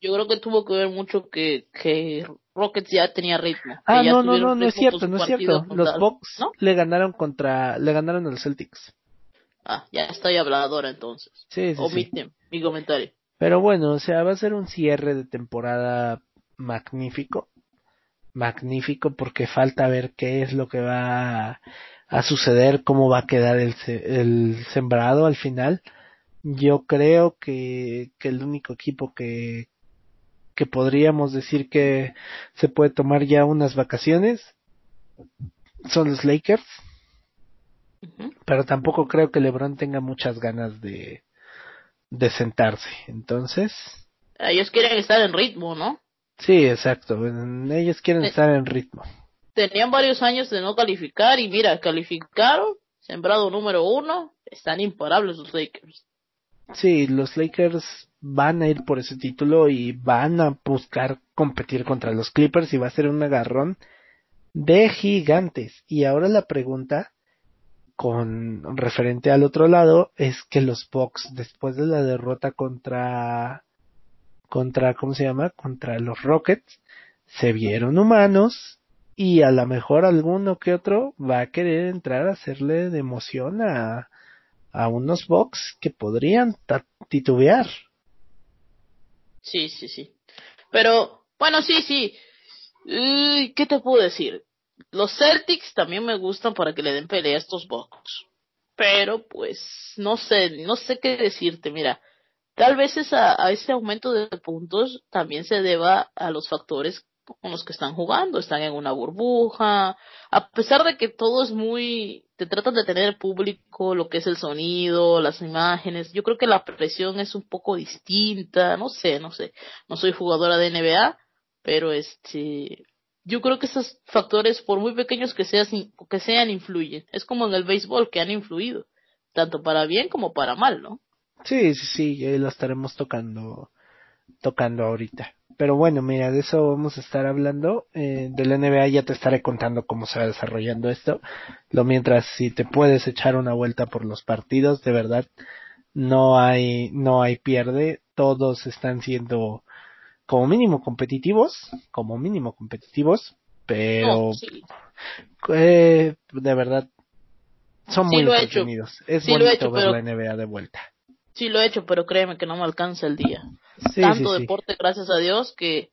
Speaker 1: yo creo que tuvo que ver mucho que, que Rockets ya tenía ritmo.
Speaker 3: Ah, no, no, no, no es cierto, no es cierto. Los Bucks le ganaron contra, le ganaron a los Celtics.
Speaker 1: Ah, ya estoy habladora entonces.
Speaker 3: Sí, sí,
Speaker 1: mi comentario.
Speaker 3: Pero bueno, o sea, va a ser un cierre de temporada magnífico. Magnífico porque falta ver qué es lo que va a suceder, cómo va a quedar el, el sembrado al final. Yo creo que, que el único equipo que, que podríamos decir que se puede tomar ya unas vacaciones son los Lakers. Pero tampoco creo que LeBron tenga muchas ganas de, de sentarse. Entonces.
Speaker 1: Ellos quieren estar en ritmo, ¿no?
Speaker 3: Sí, exacto. Ellos quieren estar en ritmo.
Speaker 1: Tenían varios años de no calificar y mira, calificaron, sembrado número uno, están imparables los Lakers.
Speaker 3: Sí, los Lakers van a ir por ese título y van a buscar competir contra los Clippers y va a ser un agarrón de gigantes. Y ahora la pregunta con referente al otro lado es que los Bucks después de la derrota contra contra ¿cómo se llama? contra los Rockets se vieron humanos y a lo mejor alguno que otro va a querer entrar a hacerle de emoción a a unos Bucks que podrían titubear.
Speaker 1: Sí, sí, sí. Pero, bueno, sí, sí. ¿Qué te puedo decir? Los Celtics también me gustan para que le den pelea a estos Bucks. Pero, pues, no sé, no sé qué decirte. Mira, tal vez esa, a ese aumento de puntos también se deba a los factores con los que están jugando, están en una burbuja, a pesar de que todo es muy, te tratan de tener público, lo que es el sonido, las imágenes, yo creo que la presión es un poco distinta, no sé, no sé, no soy jugadora de NBA, pero este, yo creo que esos factores, por muy pequeños que, sean, que sean, influyen, es como en el béisbol que han influido, tanto para bien como para mal, ¿no?
Speaker 3: Sí, sí, sí, lo estaremos tocando, tocando ahorita. Pero bueno, mira, de eso vamos a estar hablando. Eh, de la NBA ya te estaré contando cómo se va desarrollando esto. Lo mientras, si te puedes echar una vuelta por los partidos, de verdad, no hay, no hay pierde. Todos están siendo como mínimo competitivos, como mínimo competitivos, pero eh, de verdad son muy entretenidos. Es bonito ver la NBA de vuelta.
Speaker 1: Sí lo he hecho, pero créeme que no me alcanza el día. Tanto deporte, gracias a Dios, que...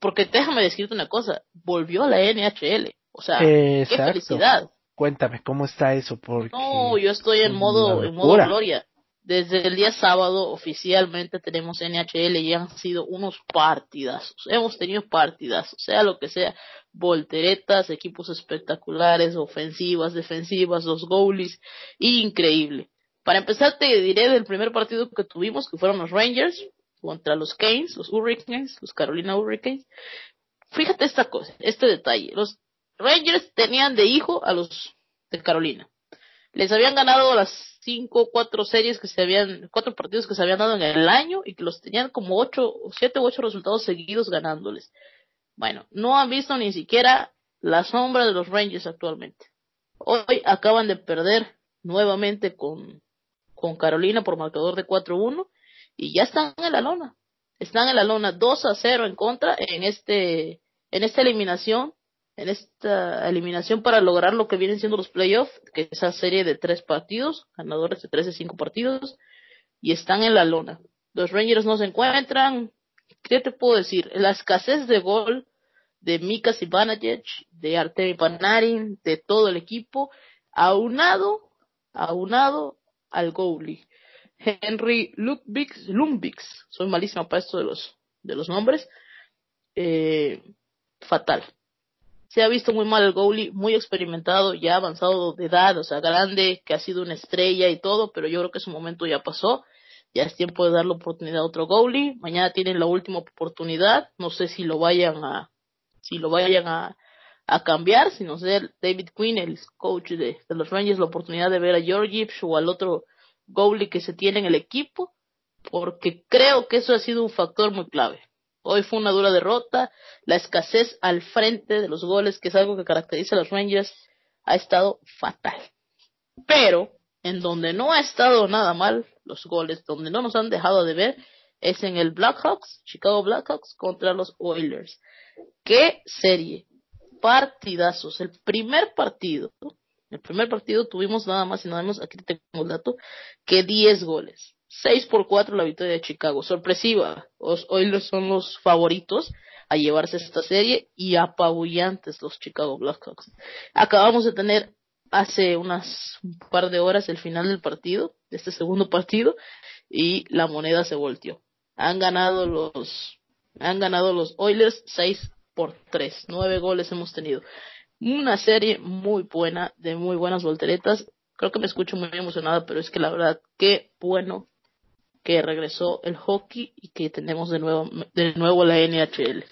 Speaker 1: Porque déjame decirte una cosa, volvió a la NHL. O sea, qué felicidad.
Speaker 3: Cuéntame, ¿cómo está eso? Porque
Speaker 1: no, yo estoy en modo, en modo gloria. Desde el día sábado oficialmente tenemos NHL y han sido unos partidazos. Hemos tenido partidazos, sea lo que sea. Volteretas, equipos espectaculares, ofensivas, defensivas, los goalies. Increíble. Para empezar, te diré del primer partido que tuvimos, que fueron los Rangers contra los Canes, los Hurricanes, los Carolina Hurricanes. Fíjate esta cosa, este detalle. Los Rangers tenían de hijo a los de Carolina. Les habían ganado las cinco, cuatro series que se habían, cuatro partidos que se habían dado en el año y que los tenían como ocho, siete u ocho resultados seguidos ganándoles. Bueno, no han visto ni siquiera la sombra de los Rangers actualmente. Hoy acaban de perder nuevamente con con Carolina por marcador de 4-1 y ya están en la lona. Están en la lona 2 a 0 en contra en este en esta eliminación, en esta eliminación para lograr lo que vienen siendo los playoffs, que es esa serie de tres partidos, ganadores de tres de cinco partidos y están en la lona. Los Rangers no se encuentran, ¿qué te puedo decir? La escasez de gol de Mika Zibanejad, de Artemi Panarin, de todo el equipo, aunado, aunado al goalie. Henry Lumbix, Lumbix, soy malísimo para esto de los, de los nombres, eh, fatal. Se ha visto muy mal el goalie, muy experimentado, ya avanzado de edad, o sea, grande, que ha sido una estrella y todo, pero yo creo que su momento ya pasó. Ya es tiempo de darle oportunidad a otro goalie. Mañana tienen la última oportunidad. No sé si lo vayan a, si lo vayan a, a cambiar, sino ser David Quinn, el coach de, los Rangers, la oportunidad de ver a George Gibbs o al otro goalie que se tiene en el equipo, porque creo que eso ha sido un factor muy clave. Hoy fue una dura derrota, la escasez al frente de los goles, que es algo que caracteriza a los Rangers, ha estado fatal. Pero, en donde no ha estado nada mal los goles, donde no nos han dejado de ver, es en el Blackhawks, Chicago Blackhawks contra los Oilers. ¿Qué serie? Partidazos. El primer partido, el primer partido tuvimos nada más y nada menos, aquí tengo el dato, que 10 goles. 6 por 4 la victoria de Chicago. Sorpresiva. Los Oilers son los favoritos a llevarse esta serie y apabullantes los Chicago Blackhawks. Acabamos de tener hace unas un par de horas el final del partido, de este segundo partido, y la moneda se volteó. Han ganado los, han ganado los Oilers 6 por 3. 9 goles hemos tenido. Una serie muy buena, de muy buenas volteretas. Creo que me escucho muy emocionada, pero es que la verdad, qué bueno que regresó el hockey y que tenemos de nuevo, de nuevo la NHL.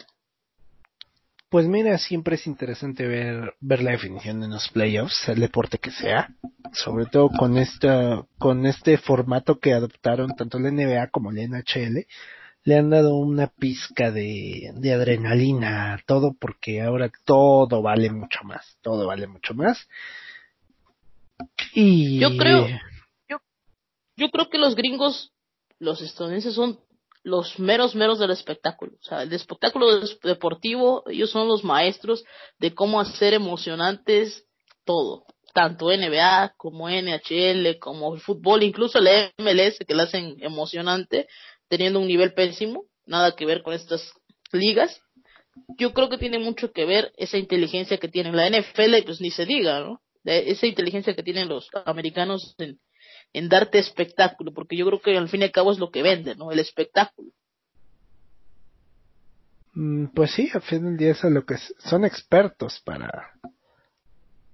Speaker 3: Pues mira, siempre es interesante ver, ver la definición de los playoffs, el deporte que sea, sobre todo con esta, con este formato que adoptaron tanto la NBA como la NHL, le han dado una pizca de, adrenalina a todo porque ahora todo vale mucho más, todo vale mucho más. Y
Speaker 1: yo creo, yo, yo creo que los gringos, los estadounidenses son los meros meros del espectáculo. O sea, el espectáculo deportivo, ellos son los maestros de cómo hacer emocionantes todo. Tanto NBA como NHL, como el fútbol, incluso el MLS que lo hacen emocionante, teniendo un nivel pésimo, nada que ver con estas ligas. Yo creo que tiene mucho que ver esa inteligencia que tienen la NFL, pues ni se diga, ¿no? esa inteligencia que tienen los americanos en, en darte espectáculo, porque yo creo que al fin y al cabo es lo que vende, ¿no? El espectáculo.
Speaker 3: Mm, pues sí, al fin del día es lo que son expertos para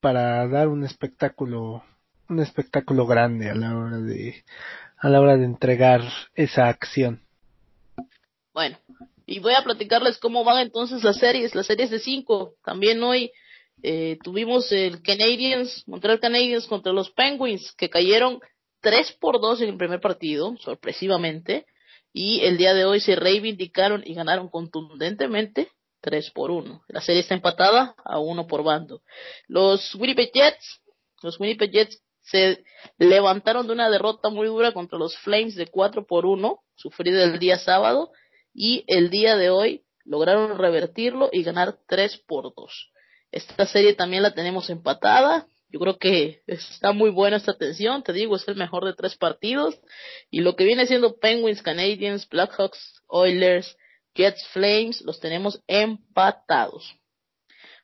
Speaker 3: para dar un espectáculo un espectáculo grande a la hora de a la hora de entregar esa acción.
Speaker 1: Bueno, y voy a platicarles cómo van entonces las series, las series de cinco. También hoy eh, tuvimos el Canadiens, Montreal Canadiens contra los Penguins, que cayeron 3 por 2 en el primer partido, sorpresivamente, y el día de hoy se reivindicaron y ganaron contundentemente 3 por 1. La serie está empatada a 1 por bando. Los Winnipeg Jets, los Winnipeg Jets se levantaron de una derrota muy dura contra los Flames de 4 por 1, sufrida el día sábado, y el día de hoy lograron revertirlo y ganar 3 por 2. Esta serie también la tenemos empatada, yo creo que está muy buena esta tensión, te digo, es el mejor de tres partidos. Y lo que viene siendo Penguins, Canadiens, Blackhawks, Oilers, Jets, Flames, los tenemos empatados.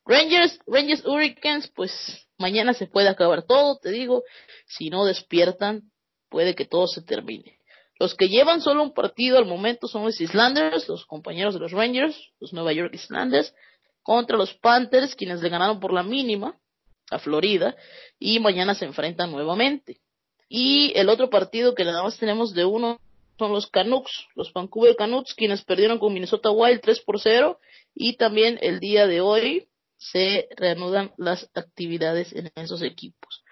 Speaker 1: Rangers, Rangers Hurricanes, pues mañana se puede acabar todo, te digo. Si no despiertan, puede que todo se termine. Los que llevan solo un partido al momento son los Islanders, los compañeros de los Rangers, los Nueva York Islanders, contra los Panthers, quienes le ganaron por la mínima a Florida y mañana se enfrentan nuevamente. Y el otro partido que nada más tenemos de uno son los Canucks, los Vancouver Canucks, quienes perdieron con Minnesota Wild 3 por 0 y también el día de hoy se reanudan las actividades en esos equipos.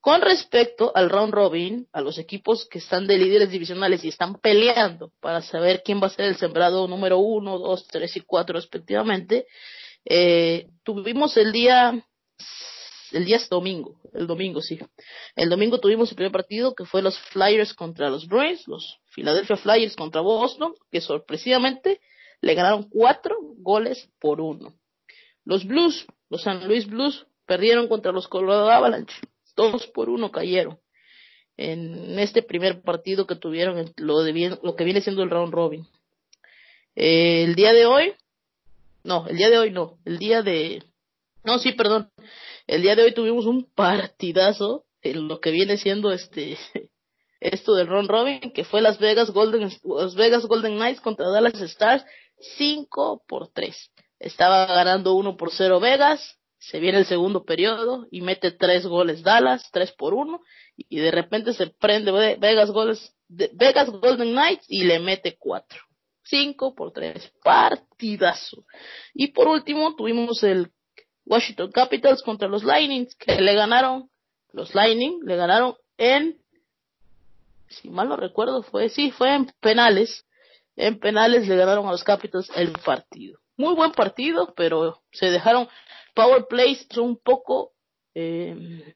Speaker 1: Con respecto al round robin, a los equipos que están de líderes divisionales y están peleando para saber quién va a ser el sembrado número 1, 2, 3 y 4 respectivamente, eh, tuvimos el día el día es domingo, el domingo sí. El domingo tuvimos el primer partido que fue los Flyers contra los Bruins, los Philadelphia Flyers contra Boston, que sorpresivamente le ganaron cuatro goles por uno. Los Blues, los San Luis Blues, perdieron contra los Colorado Avalanche, dos por uno cayeron en este primer partido que tuvieron lo, de lo que viene siendo el round robin. el día de hoy, no, el día de hoy no, el día de, no, sí, perdón, el día de hoy tuvimos un partidazo en lo que viene siendo este esto del Ron Robin, que fue Las Vegas Golden Las Vegas Golden Knights contra Dallas Stars 5 por 3. Estaba ganando 1 por 0 Vegas, se viene el segundo periodo y mete 3 goles Dallas, 3 por 1 y de repente se prende Vegas goles Vegas Golden Knights y le mete 4. 5 por 3. Partidazo. Y por último tuvimos el Washington Capitals contra los Lightning, que le ganaron, los Lightning le ganaron en si mal no recuerdo, fue, sí, fue en penales. En penales le ganaron a los Capitals el partido. Muy buen partido, pero se dejaron, power plays son un poco, eh,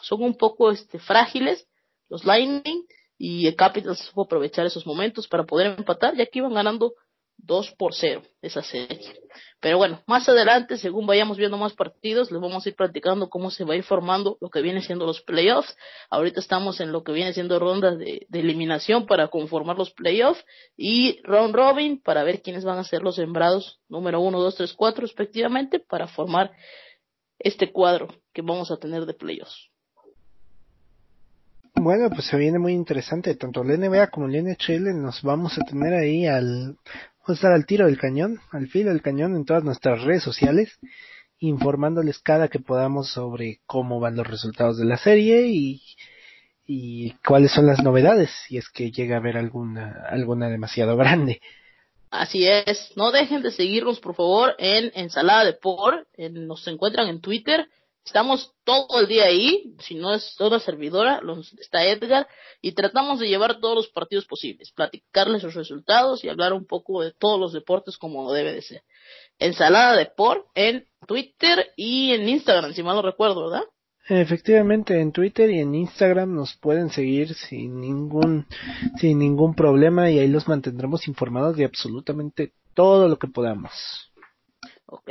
Speaker 1: son un poco este, frágiles, los Lightning, y el Capitals supo aprovechar esos momentos para poder empatar, ya que iban ganando 2 por 0 esa serie. Pero bueno, más adelante, según vayamos viendo más partidos, les vamos a ir platicando cómo se va a ir formando lo que viene siendo los playoffs. Ahorita estamos en lo que viene siendo rondas de, eliminación para conformar los playoffs y round robin para ver quiénes van a ser los sembrados número 1, 2, 3, 4 respectivamente para formar este cuadro que vamos a tener de playoffs.
Speaker 3: Bueno, pues se viene muy interesante. Tanto la NBA como la NHL nos vamos a tener ahí al, estar al tiro del cañón, al filo del cañón en todas nuestras redes sociales, informándoles cada que podamos sobre cómo van los resultados de la serie y, y cuáles son las novedades, si es que llega a haber alguna, alguna demasiado grande.
Speaker 1: Así es, no dejen de seguirnos por favor en Ensalada de Por, nos encuentran en Twitter, Estamos todo el día ahí, si no es toda servidora, está Edgar, y tratamos de llevar todos los partidos posibles, platicarles los resultados y hablar un poco de todos los deportes como debe de ser. Ensalada de por en Twitter y en Instagram, si mal no recuerdo, ¿verdad?
Speaker 3: Efectivamente, en Twitter y en Instagram nos pueden seguir sin ningún, sin ningún problema y ahí los mantendremos informados de absolutamente todo lo que podamos.
Speaker 1: Ok.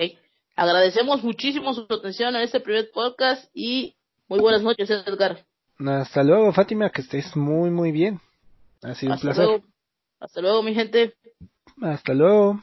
Speaker 1: Agradecemos muchísimo su atención a este primer podcast y muy buenas noches, Edgar.
Speaker 3: Hasta luego, Fátima, que estés muy, muy bien. Ha sido un placer.
Speaker 1: Hasta luego, mi gente.
Speaker 3: Hasta luego.